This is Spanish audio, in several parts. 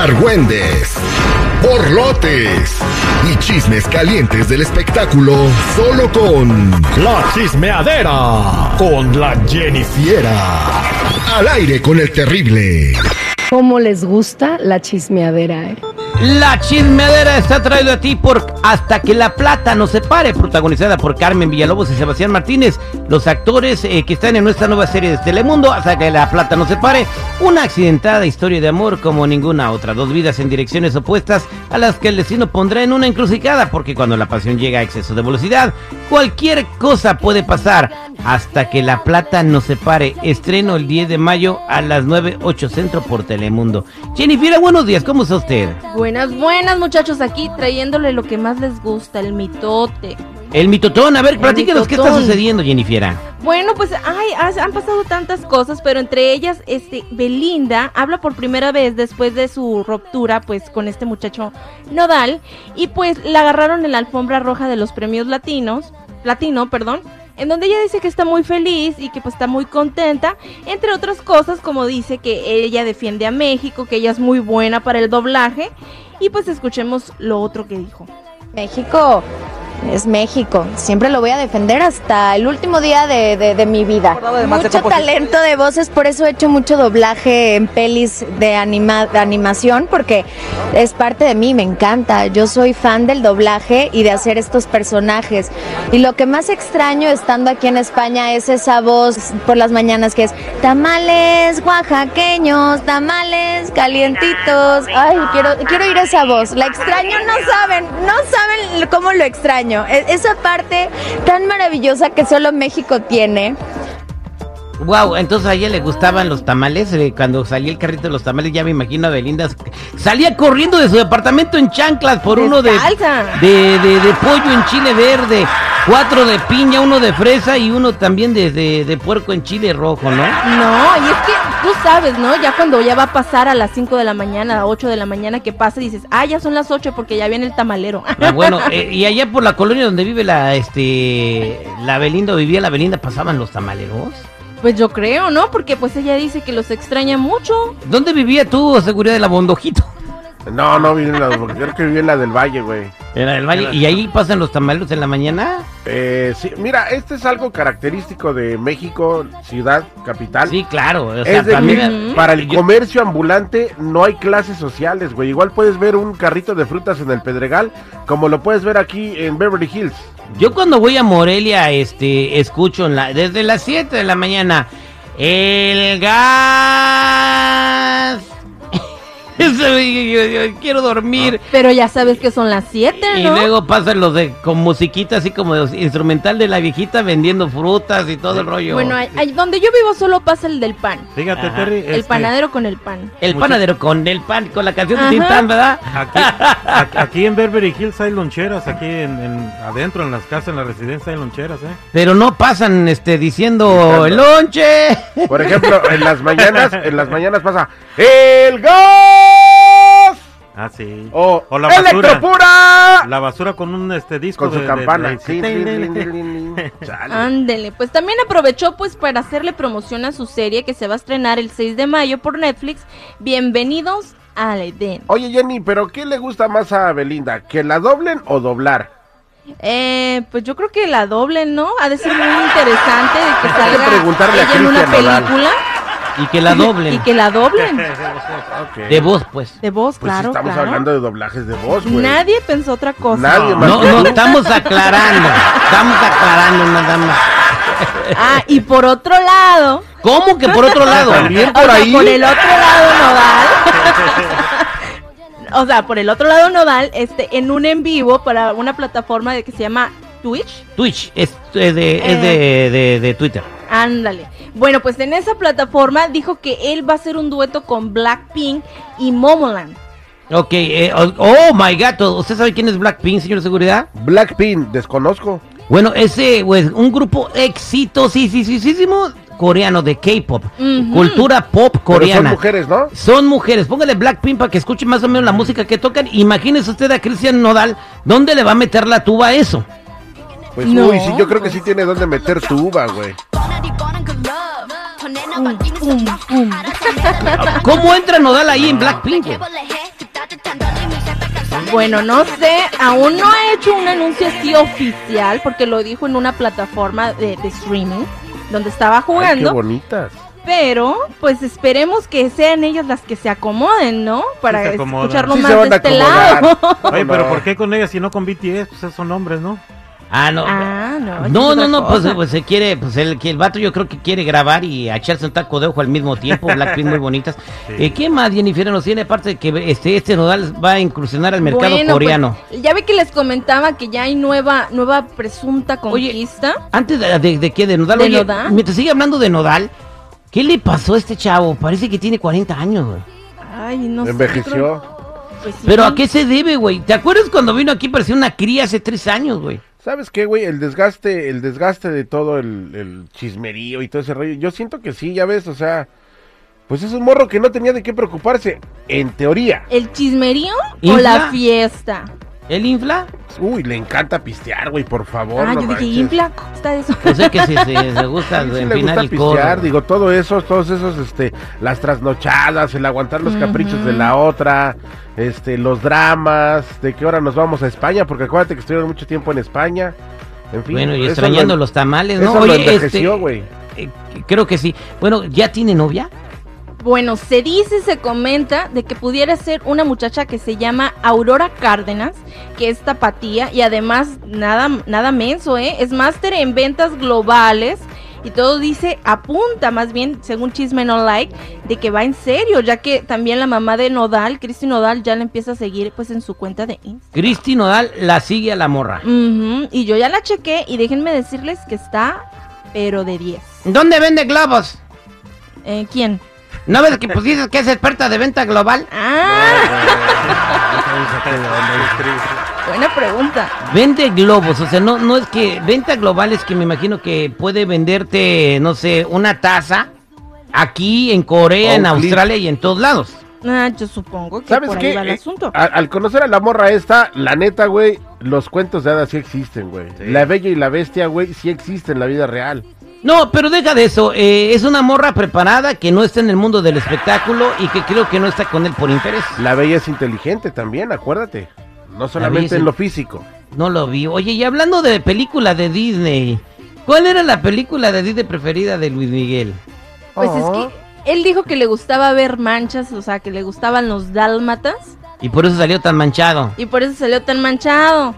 argüendes, borlotes y chismes calientes del espectáculo solo con La Chismeadera con la Jennifiera. Al aire con el terrible. ¿Cómo les gusta la chismeadera? Eh? La chismeadera está traída a ti por Hasta que la plata nos separe, protagonizada por Carmen Villalobos y Sebastián Martínez, los actores eh, que están en nuestra nueva serie de Telemundo, Hasta que la plata nos separe, una accidentada historia de amor como ninguna otra, dos vidas en direcciones opuestas a las que el destino pondrá en una encrucijada, porque cuando la pasión llega a exceso de velocidad, cualquier cosa puede pasar. Hasta que la plata nos separe, estreno el 10 de mayo a las 9.8 Centro por Telemundo. Jennifer, buenos días, ¿cómo está usted? Buenas, buenas muchachos, aquí trayéndole lo que más les gusta, el mitote. El mitotón, a ver, platíquenos qué está sucediendo, Jennifer. Bueno, pues ay, han pasado tantas cosas, pero entre ellas, este, Belinda habla por primera vez después de su ruptura, pues, con este muchacho Nodal, y pues la agarraron en la alfombra roja de los premios latinos, latino, perdón, en donde ella dice que está muy feliz y que pues está muy contenta, entre otras cosas como dice que ella defiende a México, que ella es muy buena para el doblaje y pues escuchemos lo otro que dijo. México es México. Siempre lo voy a defender hasta el último día de, mi vida. Mucho talento de voces, por eso he hecho mucho doblaje en pelis de, anima, de animación, porque es parte de mí, me encanta. Yo soy fan del doblaje y de hacer estos personajes. Y lo que más extraño estando aquí en España es esa voz por las mañanas que es tamales oaxaqueños, tamales calientitos. Ay, quiero, quiero oír esa voz. La extraño, no saben, no saben cómo lo extraño. E-, esa parte tan maravillosa que solo México tiene. Wow, entonces a ella le gustaban los tamales. Eh, cuando salía el carrito de los tamales, ya me imagino a Belinda. Salía corriendo de su departamento en chanclas por uno de, de, de, pollo en chile verde, cuatro de piña, uno de fresa y uno también de, de, puerco en chile rojo, ¿no? No, y es que tú sabes, ¿no? Ya cuando ya va a pasar a las 5 de la mañana, a 8 de la mañana, que pasa dices, ah, ya son las 8 porque ya viene el tamalero. Ah, bueno, eh, y allá por la colonia donde vive la, este, la Belinda, vivía la Belinda, pasaban los tamaleros. Pues yo creo, ¿no? Porque pues ella dice que los extraña mucho. ¿Dónde vivía tú, seguridad de la Bondojito? No, no en la, creo que viví en la del Valle, güey. En la del Valle. ¿Y ahí pasan los tamales en la mañana? Eh, sí, mira, este es algo característico de México, ciudad, capital. Sí, claro. es de para el comercio ambulante no hay clases sociales, güey. Igual puedes ver un carrito de frutas en el Pedregal, como lo puedes ver aquí en Beverly Hills. Yo cuando voy a Morelia, este, escucho la, desde las 7 de la mañana, el gas quiero dormir. Pero ya sabes que son las 7, ¿no? Y luego pasan los de con musiquita así como instrumental de la viejita vendiendo frutas y todo el rollo. Bueno, donde yo vivo solo pasa el del pan. Fíjate, Terry. El este, panadero con el pan. El panadero con el pan, con la canción de Tintán, ¿verdad? Aquí, en Beverly Hills hay loncheras, aquí en, adentro en las casas, en la residencia hay loncheras, ¿eh? Pero no pasan este diciendo el lonche. Por ejemplo, en las mañanas, en las mañanas pasa el gas Ah, sí. O, la basura. pura La basura con un este disco con su campana. Ándele, pues también aprovechó pues para hacerle promoción a su serie que se va a estrenar el 6 de mayo por Netflix. Bienvenidos al Edén. Oye Jenny, pero ¿qué le gusta más a Belinda? ¿Que la doblen o doblar? Eh, pues yo creo que la doblen, ¿no? Ha de ser muy interesante de que salga preguntarle ella en una película. Y que la doblen. Y que la doblen. De voz, pues. De voz, pues claro. Estamos hablando de doblajes de voz, güey. Nadie pensó otra cosa. Nadie más. No, no, estamos aclarando. Estamos aclarando nada más. Ah, y por otro lado. ¿Cómo que por otro lado? También por ahí. por el otro lado nodal. o sea, por el otro lado nodal, este, en un en vivo para una plataforma de que se llama Twitch. Twitch, es, de, de, de Twitter. Ándale. Bueno, pues en esa plataforma dijo que él va a hacer un dueto con Blackpink y Momoland. Ok, eh, oh, oh, my God, ¿usted sabe quién es Blackpink, señor de seguridad? Blackpink, desconozco. Bueno, ese, pues, un grupo exitosísimo coreano de K-pop, cultura pop coreana. son mujeres, ¿no? Son mujeres. Póngale Blackpink para que escuche más o menos la música que tocan. Imagínese usted a Cristian Nodal, ¿dónde le va a meter la tuba a eso? Pues uy, sí, yo creo que sí tiene donde meter tuba, güey. ¿Cómo entra Nodal ahí en Blackpink? Bueno, no sé, aún no ha hecho un anuncio así oficial porque lo dijo en una plataforma de, streaming donde estaba jugando. qué bonitas. Pero, pues esperemos que sean ellas las que se acomoden, ¿no? Para escucharlo más de este lado. Oye, pero ¿por qué con ellas y no con BTS? Pues son hombres, ¿no? Ah, no. Ah, no. No, no, no, pues, pues, se quiere, pues el, el vato yo creo que quiere grabar y echarse un taco de ojo al mismo tiempo, Blackpink muy bonitas. Eh, ¿Qué más Jennifer nos tiene? Aparte de que este, este nodal va a incursionar al mercado pues, coreano. ya ve que les comentaba que ya hay nueva, nueva presunta conquista. Oye, antes de, de, de qué, de nodal, ¿De nodal? mientras sigue hablando de nodal, ¿qué le pasó a este chavo? Parece que tiene 40 años, güey. Ay, no Envejeció. Pues Pero ¿a qué se debe, güey? ¿Te acuerdas cuando vino aquí parecía una cría hace tres años, güey? ¿Sabes qué, güey? El desgaste, el desgaste de todo el, chismerío y todo ese rollo. Yo siento que sí, ya ves, o sea, pues es un morro que no tenía de qué preocuparse, en teoría. ¿El chismerío o la fiesta? ¿El infla? Uy, le encanta pistear, güey, por favor. Ah, yo dije, infla, ¿cómo está eso? Yo sé que si se, gusta sí, le gusta pistear, digo, todo eso, todos esos, este, las trasnochadas, el aguantar los caprichos de la otra, este, los dramas, de qué hora nos vamos a España, porque acuérdate que estuvieron mucho tiempo en España. En fin, bueno, y extrañando los tamales, ¿no? Oye, este, güey. Eh, creo que sí. Bueno, ¿ya tiene novia? Bueno, se dice, se comenta de que pudiera ser una muchacha que se llama Aurora Cárdenas, que es tapatía y además nada, nada menso, ¿eh? Es máster en ventas globales y todo dice, apunta más bien, según Chisme No Like, de que va en serio, ya que también la mamá de Nodal, Cristi Nodal, ya la empieza a seguir pues en su cuenta de Instagram. Cristi Nodal la sigue a la morra. y yo ya la chequé y déjenme decirles que está, pero de 10. ¿Dónde vende globos? Eh, ¿Quién? ¿No ves que pues dices que es experta de venta global? Ah. Buena pregunta. Vende globos, o sea, no, no es que venta global es que me imagino que puede venderte, no sé, una taza aquí en Corea, en Australia y en todos lados. Ah, yo supongo que ¿Sabes por ahí va el eh, asunto. al conocer a la morra esta, la neta, güey, los cuentos de hadas sí existen, güey. La bella y la bestia, güey, sí existen en la vida real. No, pero deja de eso. Eh, es una morra preparada que no está en el mundo del espectáculo y que creo que no está con él por interés. La bella es inteligente también, acuérdate. No solamente en lo físico. No lo vi. Oye, y hablando de película de Disney, ¿cuál era la película de Disney preferida de Luis Miguel? Pues es que él dijo que le gustaba ver manchas, o sea, que le gustaban los dálmatas. Y por eso salió tan manchado. Y por eso salió tan manchado.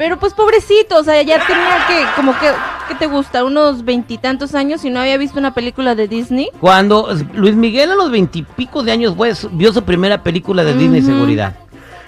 Pero pues pobrecito, o sea, ya tenía que, como que, ¿qué te gusta? Unos veintitantos años y no había visto una película de Disney. Cuando Luis Miguel a los veintipico de años pues, vio su primera película de Disney Seguridad.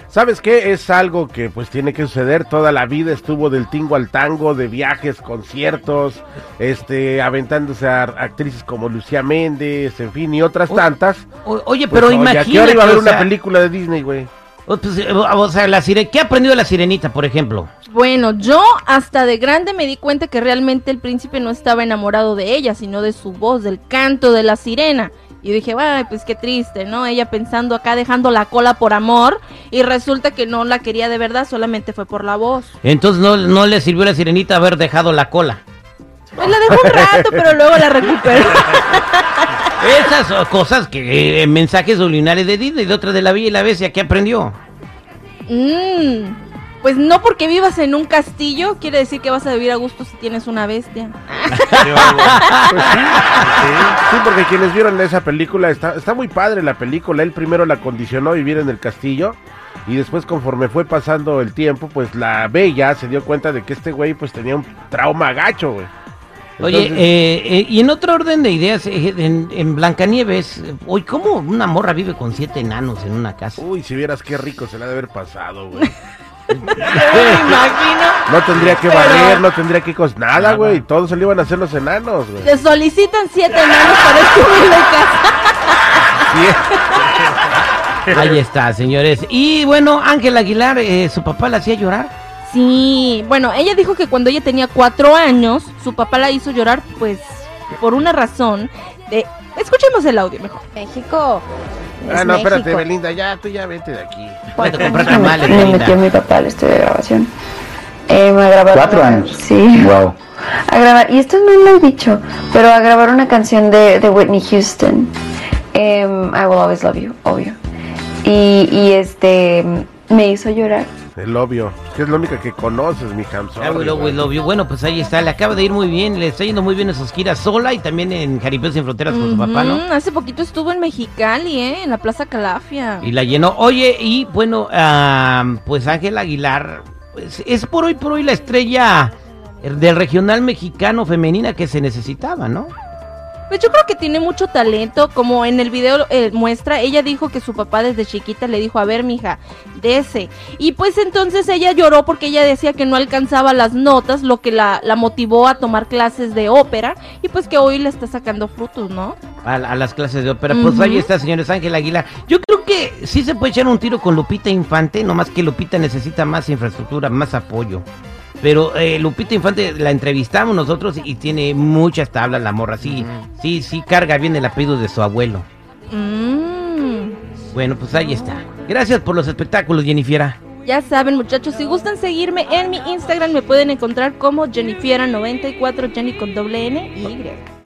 ¿Sabes qué? Es algo que pues tiene que suceder. Toda la vida estuvo del tingo al tango, de viajes, conciertos, este, aventándose a actrices como Lucía Méndez, en fin, y otras tantas. oye, pero pues, imagínate. ¿A qué hora iba a ver una película de Disney, güey? Pues, eh, o sea, la ¿qué ha aprendido la sirenita, por ejemplo? Bueno, yo hasta de grande me di cuenta que realmente el príncipe no estaba enamorado de ella, sino de su voz, del canto de la sirena. Y dije, ay, pues qué triste, ¿no? Ella pensando acá, dejando la cola por amor, y resulta que no la quería de verdad, solamente fue por la voz. Entonces no, no le sirvió a la sirenita haber dejado la cola. Pues la dejó un rato, pero luego la recuperó. Esas cosas que eh, mensajes subliminales de Disney, de otra de la Villa y la Bestia, ¿qué aprendió? Mm, pues no porque vivas en un castillo quiere decir que vas a vivir a gusto si tienes una bestia. Pues sí, porque quienes vieron esa película, está, está muy padre la película. Él primero la condicionó a vivir en el castillo y después conforme fue pasando el tiempo, pues la bella se dio cuenta de que este güey pues tenía un trauma gacho, güey. Oye, eh, eh, y en otro orden de ideas, eh, en, Blancanieves, hoy ¿cómo una morra vive con siete enanos en una casa? Uy, si vieras qué rico se le ha de haber pasado, güey. me imagino. No tendría que barrer, no tendría que cosas, nada, güey. Todos se le iban a hacer los enanos, güey. Le solicitan siete enanos para escribir la casa. Ahí está, señores. Y bueno, Ángel Aguilar, su papá la hacía llorar. Sí, bueno, ella dijo que cuando ella tenía cuatro años, su papá la hizo llorar, pues, por una razón. De... Escuchemos el audio mejor. México. Ah, no, espérate, Belinda, ya, tú ya vete de aquí. Bueno, comprar tamales, me metió mi papá al estudio de grabación. Eh, a grabar ¿Cuatro años? Sí. Wow. A grabar, y esto no lo he dicho, pero a grabar una canción de, de Whitney Houston. Em, I Will Always Love You, obvio. Y, y este me hizo llorar. El obvio, que es la única que conoces, mi Ham. Sorry, love you. Bueno, pues ahí está, le acaba de ir muy bien, le está yendo muy bien en sus giras sola y también en Jaripeo Sin Fronteras con su papá, ¿no? Ujú, Hace poquito estuvo en Mexicali, ¿eh? En la Plaza Calafia. Y la llenó. Oye, y bueno, ah, pues Ángel Aguilar, pues, es por hoy por hoy la estrella del regional mexicano femenina que se necesitaba, ¿no? Pues yo creo que tiene mucho talento, como en el video eh, muestra, ella dijo que su papá desde chiquita le dijo, a ver, mija, dese. Y pues entonces ella lloró porque ella decía que no alcanzaba las notas, lo que la, la motivó a tomar clases de ópera, y pues que hoy le está sacando frutos, ¿no? A, a las clases de ópera. Pues ahí está, señores Ángel Aguilar. Yo creo que sí se puede echar un tiro con Lupita Infante, nomás que Lupita necesita más infraestructura, más apoyo. Pero eh, Lupita Infante la entrevistamos nosotros y tiene muchas tablas la morra. Sí, sí, sí carga bien el apellido de su abuelo. Mm. Bueno, pues ahí está. Gracias por los espectáculos, Jennifiera. Ya saben, muchachos, si gustan seguirme en mi Instagram, me pueden encontrar como Jennifiera94, Jenny con doble N y Y.